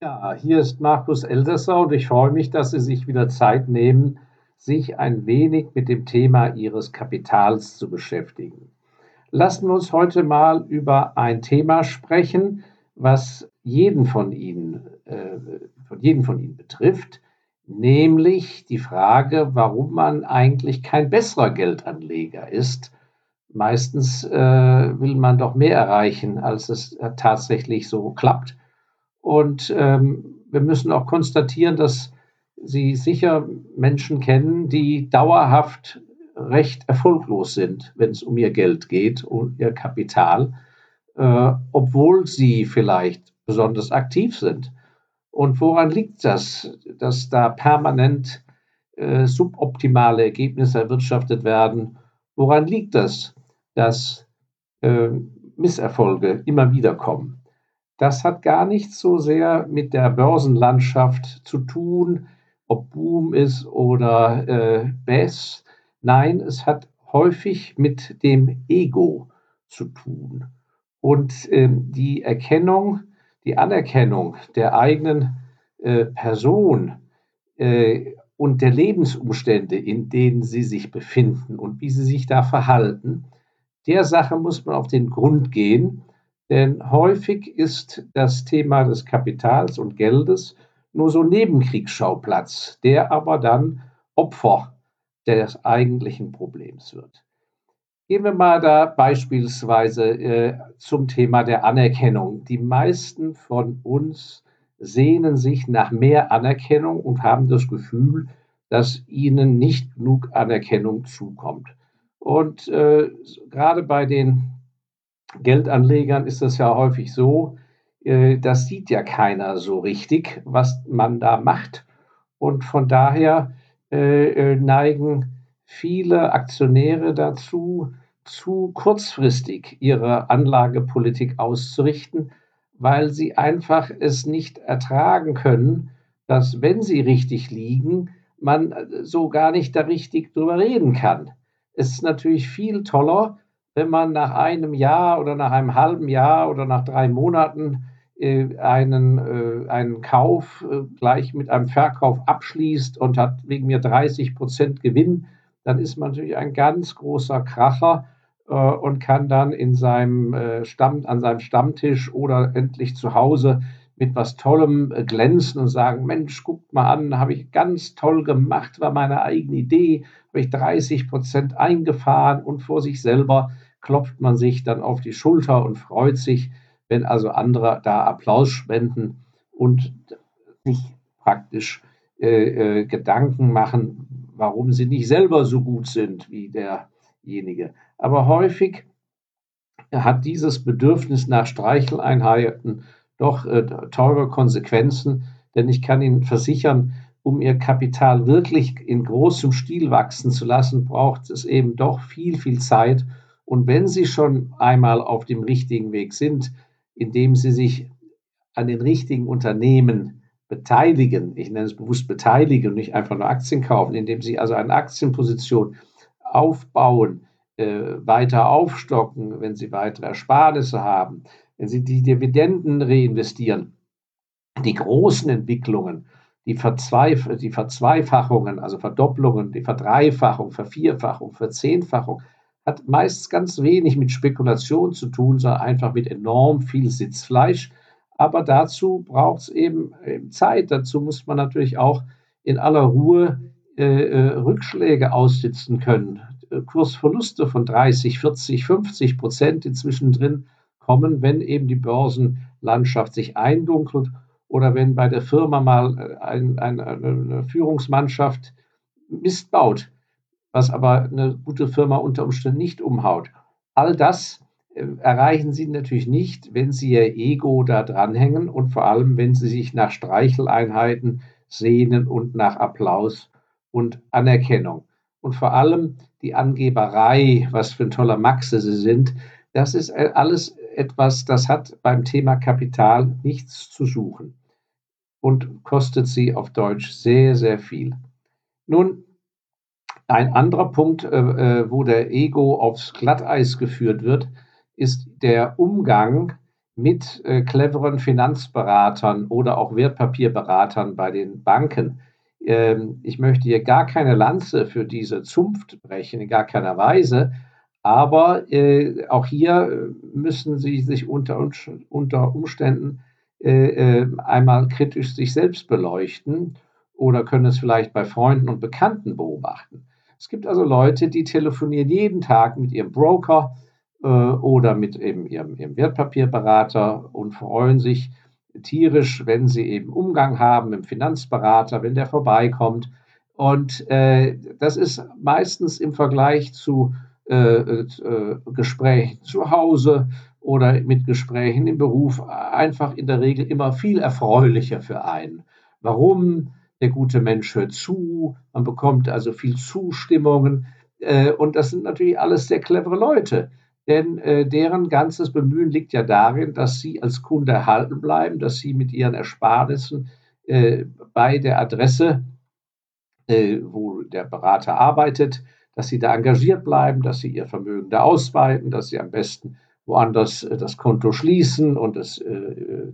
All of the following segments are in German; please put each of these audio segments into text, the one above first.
Ja, hier ist Markus Elsässer und ich freue mich, dass Sie sich wieder Zeit nehmen, sich ein wenig mit dem Thema Ihres Kapitals zu beschäftigen. Lassen wir uns heute mal über ein Thema sprechen, was jeden von Ihnen, äh, von jedem von Ihnen betrifft, nämlich die Frage, warum man eigentlich kein besserer Geldanleger ist. Meistens äh, will man doch mehr erreichen, als es tatsächlich so klappt. Und ähm, wir müssen auch konstatieren, dass Sie sicher Menschen kennen, die dauerhaft recht erfolglos sind, wenn es um ihr Geld geht und ihr Kapital, äh, obwohl sie vielleicht besonders aktiv sind. Und woran liegt das, dass da permanent äh, suboptimale Ergebnisse erwirtschaftet werden? Woran liegt das, dass äh, Misserfolge immer wieder kommen? Das hat gar nicht so sehr mit der Börsenlandschaft zu tun, ob Boom ist oder äh, Bass. Nein, es hat häufig mit dem Ego zu tun. Und ähm, die Erkennung, die Anerkennung der eigenen äh, Person äh, und der Lebensumstände, in denen sie sich befinden und wie sie sich da verhalten, der Sache muss man auf den Grund gehen denn häufig ist das Thema des Kapitals und Geldes nur so Nebenkriegsschauplatz, der aber dann Opfer des eigentlichen Problems wird. Gehen wir mal da beispielsweise äh, zum Thema der Anerkennung. Die meisten von uns sehnen sich nach mehr Anerkennung und haben das Gefühl, dass ihnen nicht genug Anerkennung zukommt. Und äh, gerade bei den Geldanlegern ist es ja häufig so, äh, das sieht ja keiner so richtig, was man da macht. Und von daher äh, äh, neigen viele Aktionäre dazu, zu kurzfristig ihre Anlagepolitik auszurichten, weil sie einfach es nicht ertragen können, dass wenn sie richtig liegen, man so gar nicht da richtig drüber reden kann. Es ist natürlich viel toller, wenn man nach einem Jahr oder nach einem halben Jahr oder nach drei Monaten äh, einen, äh, einen Kauf äh, gleich mit einem Verkauf abschließt und hat wegen mir 30 Prozent Gewinn, dann ist man natürlich ein ganz großer Kracher äh, und kann dann in seinem äh, Stamm, an seinem Stammtisch oder endlich zu Hause mit was Tollem äh, glänzen und sagen, Mensch, guckt mal an, habe ich ganz toll gemacht, war meine eigene Idee, habe ich 30 Prozent eingefahren und vor sich selber klopft man sich dann auf die Schulter und freut sich, wenn also andere da Applaus spenden und sich praktisch äh, äh, Gedanken machen, warum sie nicht selber so gut sind wie derjenige. Aber häufig hat dieses Bedürfnis nach Streicheleinheiten doch äh, teure Konsequenzen, denn ich kann Ihnen versichern, um Ihr Kapital wirklich in großem Stil wachsen zu lassen, braucht es eben doch viel, viel Zeit und wenn Sie schon einmal auf dem richtigen Weg sind, indem Sie sich an den richtigen Unternehmen beteiligen, ich nenne es bewusst beteiligen und nicht einfach nur Aktien kaufen, indem Sie also eine Aktienposition aufbauen, äh, weiter aufstocken, wenn Sie weitere Ersparnisse haben, wenn Sie die Dividenden reinvestieren, die großen Entwicklungen, die, Verzweif die Verzweifachungen, also Verdopplungen, die Verdreifachung, Vervierfachung, Verzehnfachung, hat meist ganz wenig mit Spekulation zu tun, sondern einfach mit enorm viel Sitzfleisch. Aber dazu braucht es eben Zeit. Dazu muss man natürlich auch in aller Ruhe äh, äh Rückschläge aussitzen können. Kursverluste von 30, 40, 50 Prozent inzwischen drin kommen, wenn eben die Börsenlandschaft sich eindunkelt oder wenn bei der Firma mal äh, ein, ein, eine Führungsmannschaft Mist baut was aber eine gute Firma unter Umständen nicht umhaut. All das äh, erreichen Sie natürlich nicht, wenn Sie Ihr Ego da dranhängen und vor allem, wenn Sie sich nach Streicheleinheiten sehnen und nach Applaus und Anerkennung. Und vor allem die Angeberei, was für ein toller Maxe Sie sind, das ist äh, alles etwas, das hat beim Thema Kapital nichts zu suchen und kostet Sie auf Deutsch sehr, sehr viel. Nun, ein anderer Punkt, äh, äh, wo der Ego aufs Glatteis geführt wird, ist der Umgang mit äh, cleveren Finanzberatern oder auch Wertpapierberatern bei den Banken. Ähm, ich möchte hier gar keine Lanze für diese Zunft brechen, in gar keiner Weise. Aber äh, auch hier müssen Sie sich unter, unter Umständen äh, äh, einmal kritisch sich selbst beleuchten oder können es vielleicht bei Freunden und Bekannten beobachten. Es gibt also Leute, die telefonieren jeden Tag mit ihrem Broker äh, oder mit eben ihrem, ihrem Wertpapierberater und freuen sich tierisch, wenn sie eben Umgang haben mit dem Finanzberater, wenn der vorbeikommt. Und äh, das ist meistens im Vergleich zu äh, äh, Gesprächen zu Hause oder mit Gesprächen im Beruf einfach in der Regel immer viel erfreulicher für einen. Warum? Der gute Mensch hört zu, man bekommt also viel Zustimmungen. Äh, und das sind natürlich alles sehr clevere Leute, denn äh, deren ganzes Bemühen liegt ja darin, dass sie als Kunde erhalten bleiben, dass sie mit ihren Ersparnissen äh, bei der Adresse, wo der Berater arbeitet, dass sie da engagiert bleiben, dass sie ihr Vermögen da ausweiten, dass sie am besten woanders das Konto schließen und es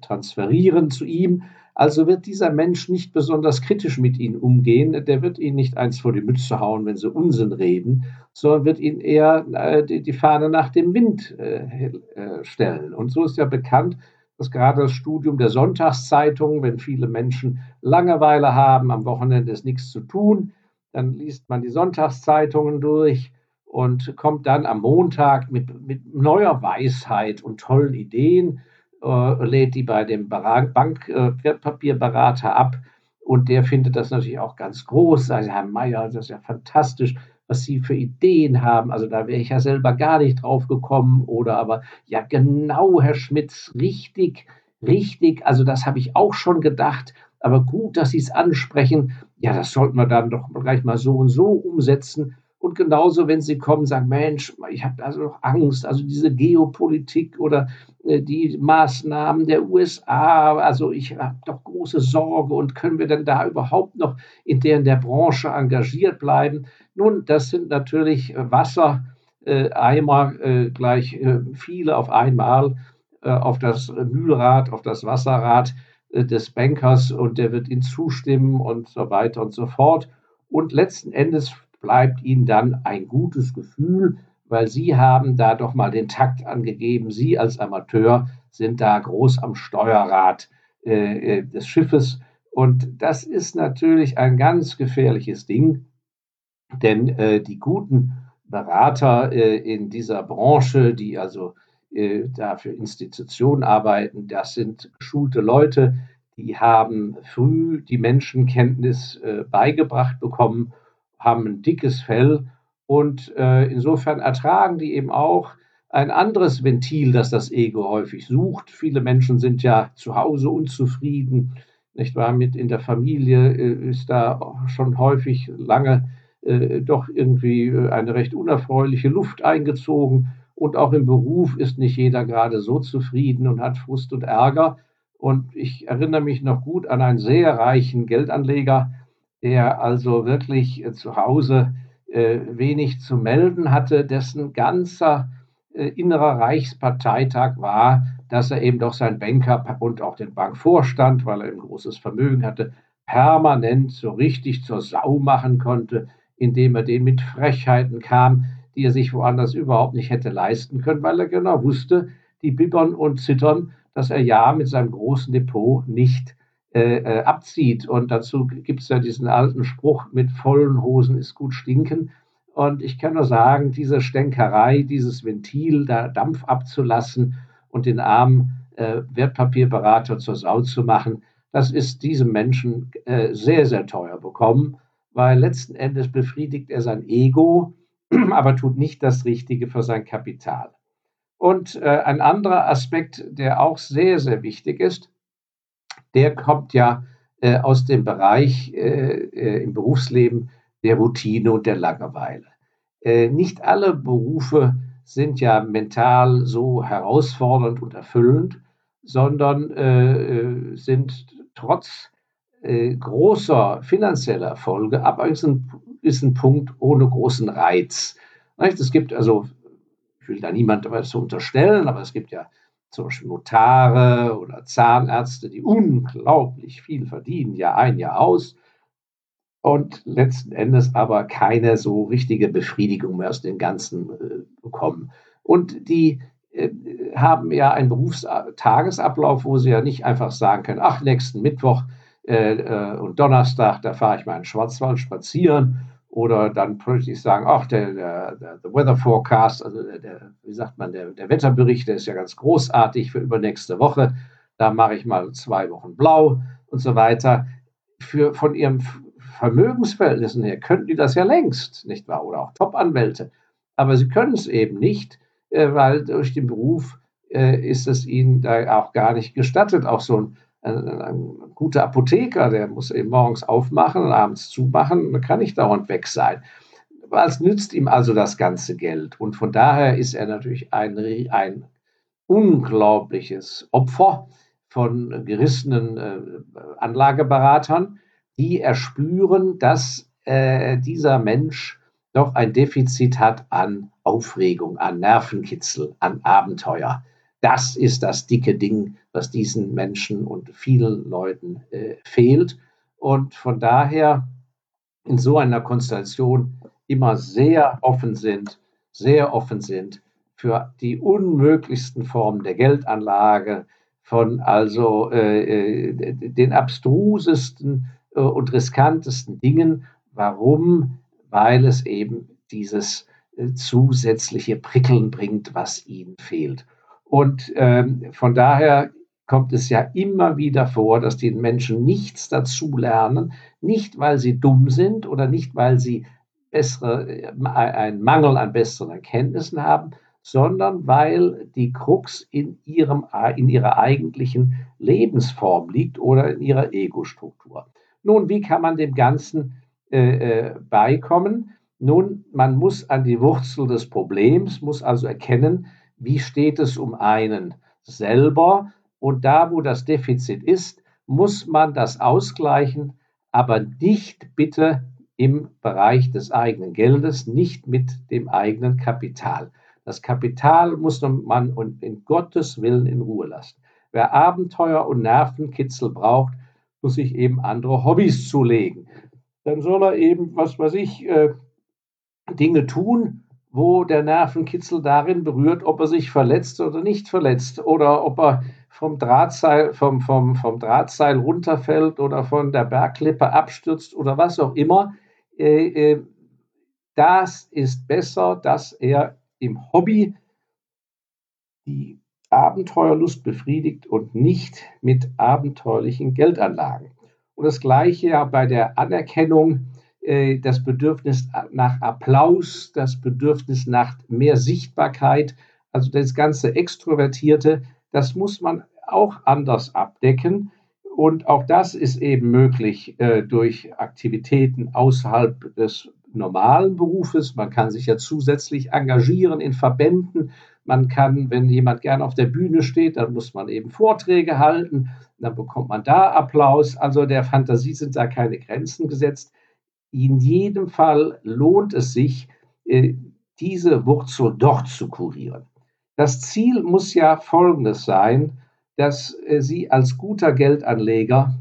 transferieren zu ihm. Also wird dieser Mensch nicht besonders kritisch mit ihnen umgehen. Der wird ihnen nicht eins vor die Mütze hauen, wenn sie Unsinn reden, sondern wird ihnen eher äh, die, Fahne nach dem Wind äh, äh, stellen. Und so ist ja bekannt, dass gerade das Studium der Sonntagszeitung, wenn viele Menschen Langeweile haben, am Wochenende ist nichts zu tun, dann liest man die Sonntagszeitungen durch und kommt dann am Montag mit, mit neuer Weisheit und tollen Ideen äh, lädt die bei dem Bankwertpapierberater äh, ab und der findet das natürlich auch ganz groß. Also Herr Meier, das ist ja fantastisch, was Sie für Ideen haben. Also da wäre ich ja selber gar nicht drauf gekommen. Oder aber, ja genau, Herr Schmitz, richtig, richtig. Also das habe ich auch schon gedacht. Aber gut, dass Sie es ansprechen. Ja, das sollten wir dann doch gleich mal so und so umsetzen. Und genauso, wenn sie kommen, sagen, Mensch, ich habe also noch Angst, also diese Geopolitik oder äh, die Maßnahmen der USA, also ich habe doch große Sorge und können wir denn da überhaupt noch in der, in der Branche engagiert bleiben? Nun, das sind natürlich Wassereimer, äh, gleich äh, viele auf einmal äh, auf das Mühlrad, auf das Wasserrad äh, des Bankers und der wird ihnen zustimmen und so weiter und so fort. Und letzten Endes bleibt ihnen dann ein gutes Gefühl, weil sie haben da doch mal den Takt angegeben. Sie als Amateur sind da groß am Steuerrad äh, äh, des Schiffes. Und das ist natürlich ein ganz gefährliches Ding, denn äh, die guten Berater äh, in dieser Branche, die also äh, da für Institutionen arbeiten, das sind geschulte Leute, die haben früh die Menschenkenntnis äh, beigebracht bekommen haben ein dickes Fell und äh, insofern ertragen die eben auch ein anderes Ventil, das das Ego häufig sucht. Viele Menschen sind ja zu Hause unzufrieden, nicht wahr? Mit in der Familie äh, ist da schon häufig lange äh, doch irgendwie äh, eine recht unerfreuliche Luft eingezogen. Und auch im Beruf ist nicht jeder gerade so zufrieden und hat Frust und Ärger. Und ich erinnere mich noch gut an einen sehr reichen Geldanleger, der also wirklich äh, zu Hause äh, wenig zu melden hatte, dessen ganzer äh, innerer Reichsparteitag war, dass er eben doch seinen Banker und auch den Bankvorstand, weil er ein großes Vermögen hatte, permanent so richtig zur Sau machen konnte, indem er den mit Frechheiten kam, die er sich woanders überhaupt nicht hätte leisten können, weil er genau wusste, die bibbern und zittern, dass er ja mit seinem großen Depot nicht äh, äh, abzieht. Und dazu gibt es ja diesen alten Spruch, mit vollen Hosen ist gut stinken. Und ich kann nur sagen, diese Stänkerei, dieses Ventil, da Dampf abzulassen und den armen äh, Wertpapierberater zur Sau zu machen, das ist diesem Menschen äh, sehr, sehr teuer bekommen, weil letzten Endes befriedigt er sein Ego, aber tut nicht das Richtige für sein Kapital. Und äh, ein anderer Aspekt, der auch sehr, sehr wichtig ist, der kommt ja äh, aus dem Bereich äh, äh, im Berufsleben der Routine und der Langeweile. Äh, nicht alle Berufe sind ja mental so herausfordernd und erfüllend, sondern äh, sind trotz großer finanzieller Erfolge ab einem gewissen Punkt ohne großen Reiz. Es gibt also, ich will da niemand was unterstellen, aber es gibt ja zum Beispiel Notare oder Zahnärzte, die unglaublich viel verdienen, Jahr ein, Jahr aus, und letzten Endes aber keine so richtige Befriedigung mehr aus dem Ganzen äh, bekommen. Und die äh, haben ja einen Berufstagesablauf, wo sie ja nicht einfach sagen können, ach, nächsten Mittwoch äh, äh und Donnerstag, da fahre ich mal in Schwarzwald spazieren oder dann plötzlich sagen, ach, der, der, der Weather Forecast, also der, wie sagt man, der, der Wetterbericht, der ist ja ganz großartig für übernächste Woche, da mache ich mal zwei Wochen blau und so weiter. Für, von ihrem Vermögensverhältnissen her könnten die das ja längst, nicht wahr? Oder auch Top-Anwälte. Aber sie können es eben nicht, äh, weil durch den Beruf äh, ist es ihnen da auch gar nicht gestattet. Auch so ein, ein, ein, guter Apotheker, der muss eben morgens aufmachen und abends zumachen, da kann nicht dauernd weg sein. Was nützt ihm also das ganze Geld? Und von daher ist er natürlich ein, ein unglaubliches Opfer von gerissenen äh, Anlageberatern, die erspüren, dass äh, dieser Mensch doch ein Defizit hat an Aufregung, an Nervenkitzel, an Abenteuer. Das ist das dicke Ding, was diesen Menschen und vielen Leuten äh, fehlt. Und von daher in so einer Konstellation immer sehr offen sind, sehr offen sind für die unmöglichsten Formen der Geldanlage, von also äh, äh den abstrusesten äh, und riskantesten Dingen. Warum? Weil es eben dieses äh, zusätzliche Prickeln bringt, was ihnen fehlt. Und ähm, von daher kommt es ja immer wieder vor, dass die Menschen nichts dazu lernen, nicht weil sie dumm sind oder nicht weil sie bessere, äh, einen Mangel an besseren Erkenntnissen haben, sondern weil die Krux in, ihrem, in ihrer eigentlichen Lebensform liegt oder in ihrer Ego-Struktur. Nun, wie kann man dem Ganzen äh, äh, beikommen? Nun, man muss an die Wurzel des Problems, muss also erkennen, wie steht es um einen selber. Und da, wo das Defizit ist, muss man das ausgleichen, aber nicht bitte im Bereich des eigenen Geldes, nicht mit dem eigenen Kapital. Das Kapital muss man in Gottes Willen in Ruhe lassen. Wer Abenteuer und Nervenkitzel braucht, muss sich eben andere Hobbys zulegen. Dann soll er eben, was weiß ich, äh, Dinge tun, wo der Nervenkitzel darin berührt, ob er sich verletzt oder nicht verletzt oder ob er vom Drahtseil, vom, vom, vom Drahtseil runterfällt oder von der Bergklippe abstürzt oder was auch immer. Äh, äh, das ist besser, dass er im Hobby die Abenteuerlust befriedigt und nicht mit abenteuerlichen Geldanlagen. Und das Gleiche ja bei der Anerkennung, das Bedürfnis nach Applaus, das Bedürfnis nach mehr Sichtbarkeit, also das ganze Extrovertierte, das muss man auch anders abdecken. Und auch das ist eben möglich äh, durch Aktivitäten außerhalb des normalen Berufes. Man kann sich ja zusätzlich engagieren in Verbänden. Man kann, wenn jemand gern auf der Bühne steht, dann muss man eben Vorträge halten. Dann bekommt man da Applaus. Also der Fantasie sind da keine Grenzen gesetzt. In jedem Fall lohnt es sich, äh, diese Wurzel dort zu kurieren. Das Ziel muss ja folgendes sein, dass äh, Sie als guter Geldanleger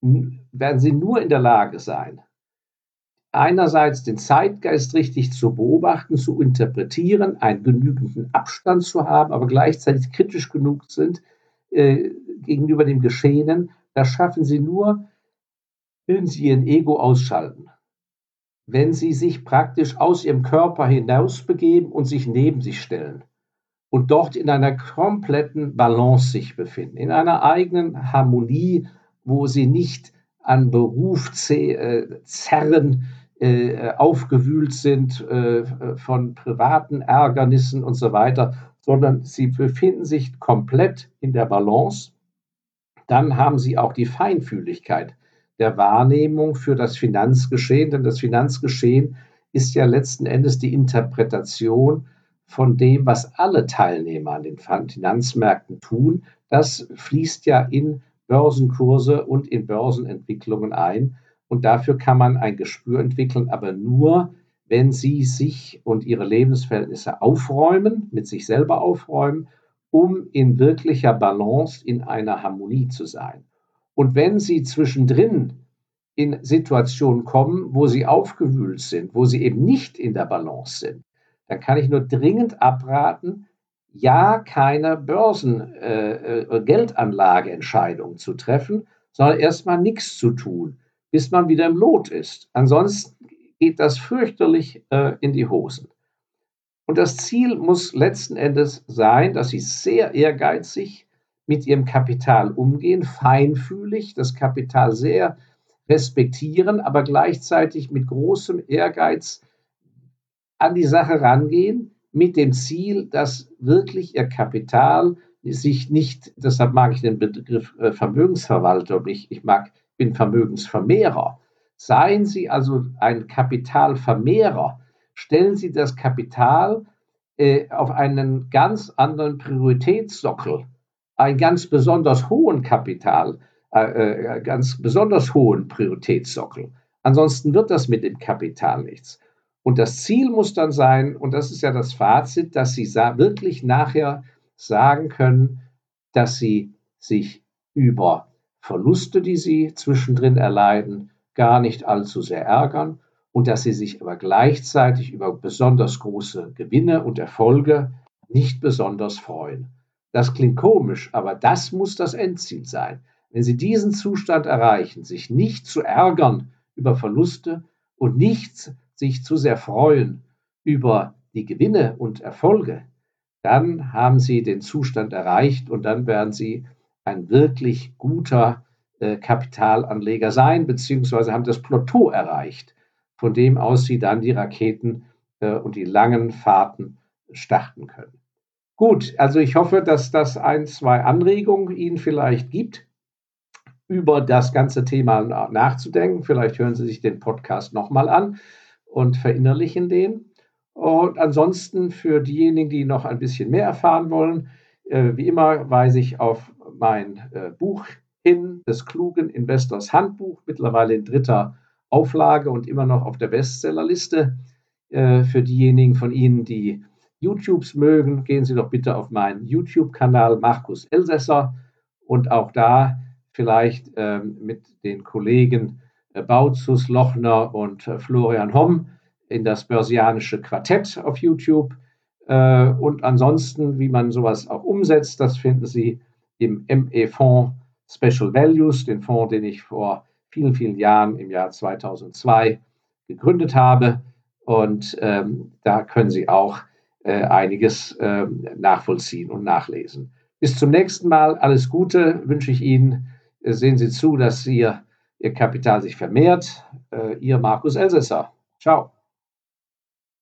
werden Sie nur in der Lage sein, einerseits den Zeitgeist richtig zu beobachten, zu interpretieren, einen genügenden Abstand zu haben, aber gleichzeitig kritisch genug sind äh, gegenüber dem Geschehenen, das schaffen sie nur, wenn sie ihr Ego ausschalten. Wenn sie sich praktisch aus ihrem Körper hinaus begeben und sich neben sich stellen und dort in einer kompletten Balance sich befinden, in einer eigenen Harmonie, wo sie nicht an Beruf äh, zerren, äh, aufgewühlt sind äh, von privaten Ärgernissen und so weiter, sondern sie befinden sich komplett in der Balance. Dann haben sie auch die Feinfühligkeit der Wahrnehmung für das Finanzgeschehen, denn das Finanzgeschehen ist ja letzten Endes die Interpretation von dem, was alle Teilnehmer an den Finanzmärkten tun. Das fließt ja in Börsenkurse und in Börsenentwicklungen ein. Und dafür kann man ein Gespür entwickeln, aber nur, wenn sie sich und ihre Lebensverhältnisse aufräumen, mit sich selber aufräumen um in wirklicher Balance, in einer Harmonie zu sein. Und wenn Sie zwischendrin in Situationen kommen, wo Sie aufgewühlt sind, wo Sie eben nicht in der Balance sind, dann kann ich nur dringend abraten, ja keine Börsengeldanlageentscheidung äh, zu treffen, sondern erstmal nichts zu tun, bis man wieder im Lot ist. Ansonsten geht das fürchterlich äh, in die Hosen. Und das Ziel muss letzten Endes sein, dass Sie sehr ehrgeizig mit Ihrem Kapital umgehen, feinfühlig, das Kapital sehr respektieren, aber gleichzeitig mit großem Ehrgeiz an die Sache rangehen, mit dem Ziel, dass wirklich ihr Kapital sich nicht, deshalb mag ich den Begriff äh, Vermögensverwalter nicht, ich mag, bin Vermögensvermehrer. Seien Sie also ein Kapitalvermehrer, stellen Sie das Kapital äh, auf einen ganz anderen Prioritätssockel, einen ganz besonders hohen Kapital, äh, äh ganz besonders hohen Prioritätssockel. Ansonsten wird das mit dem Kapital nichts. Und das Ziel muss dann sein, und das ist ja das Fazit, dass Sie wirklich nachher sagen können, dass Sie sich über Verluste, die Sie zwischendrin erleiden, gar nicht allzu sehr ärgern und dass Sie sich aber gleichzeitig über besonders große Gewinne und Erfolge nicht besonders freuen. Das klingt komisch, aber das muss das Endziel sein. Wenn Sie diesen Zustand erreichen, sich nicht zu ärgern über Verluste und nicht sich zu sehr freuen über die Gewinne und Erfolge, dann haben Sie den Zustand erreicht und dann werden Sie ein wirklich guter äh, Kapitalanleger sein, beziehungsweise haben das Plateau erreicht, von dem aus Sie dann die Raketen äh, und die langen Fahrten starten können. Gut, also ich hoffe, dass das ein, zwei Anregungen Ihnen vielleicht gibt, über das ganze Thema nachzudenken. Vielleicht hören Sie sich den Podcast nochmal an und verinnerlichen den. Und ansonsten für diejenigen, die noch ein bisschen mehr erfahren wollen, äh, wie immer weise ich auf mein äh, Buch hin, des klugen Investors Handbuch, mittlerweile in dritter Auflage und immer noch auf der Bestsellerliste. Äh, für diejenigen von Ihnen, die YouTubes mögen, gehen Sie doch bitte auf meinen YouTube-Kanal Markus Elsässer und auch da vielleicht ähm, mit den Kollegen äh, Bautzus, Lochner und äh, Florian Homm in das Börsianische Quartett auf YouTube. Äh, und ansonsten, wie man sowas auch umsetzt, das finden Sie im ME-Fonds Special Values, den Fonds, den ich vor vielen, vielen Jahren im Jahr 2002 gegründet habe. Und ähm, da können Sie auch äh, einiges äh, nachvollziehen und nachlesen. Bis zum nächsten Mal. Alles Gute wünsche ich Ihnen. Sehen Sie zu, dass Sie Ihr Kapital sich vermehrt. Äh, Ihr Markus Elsässer. Ciao.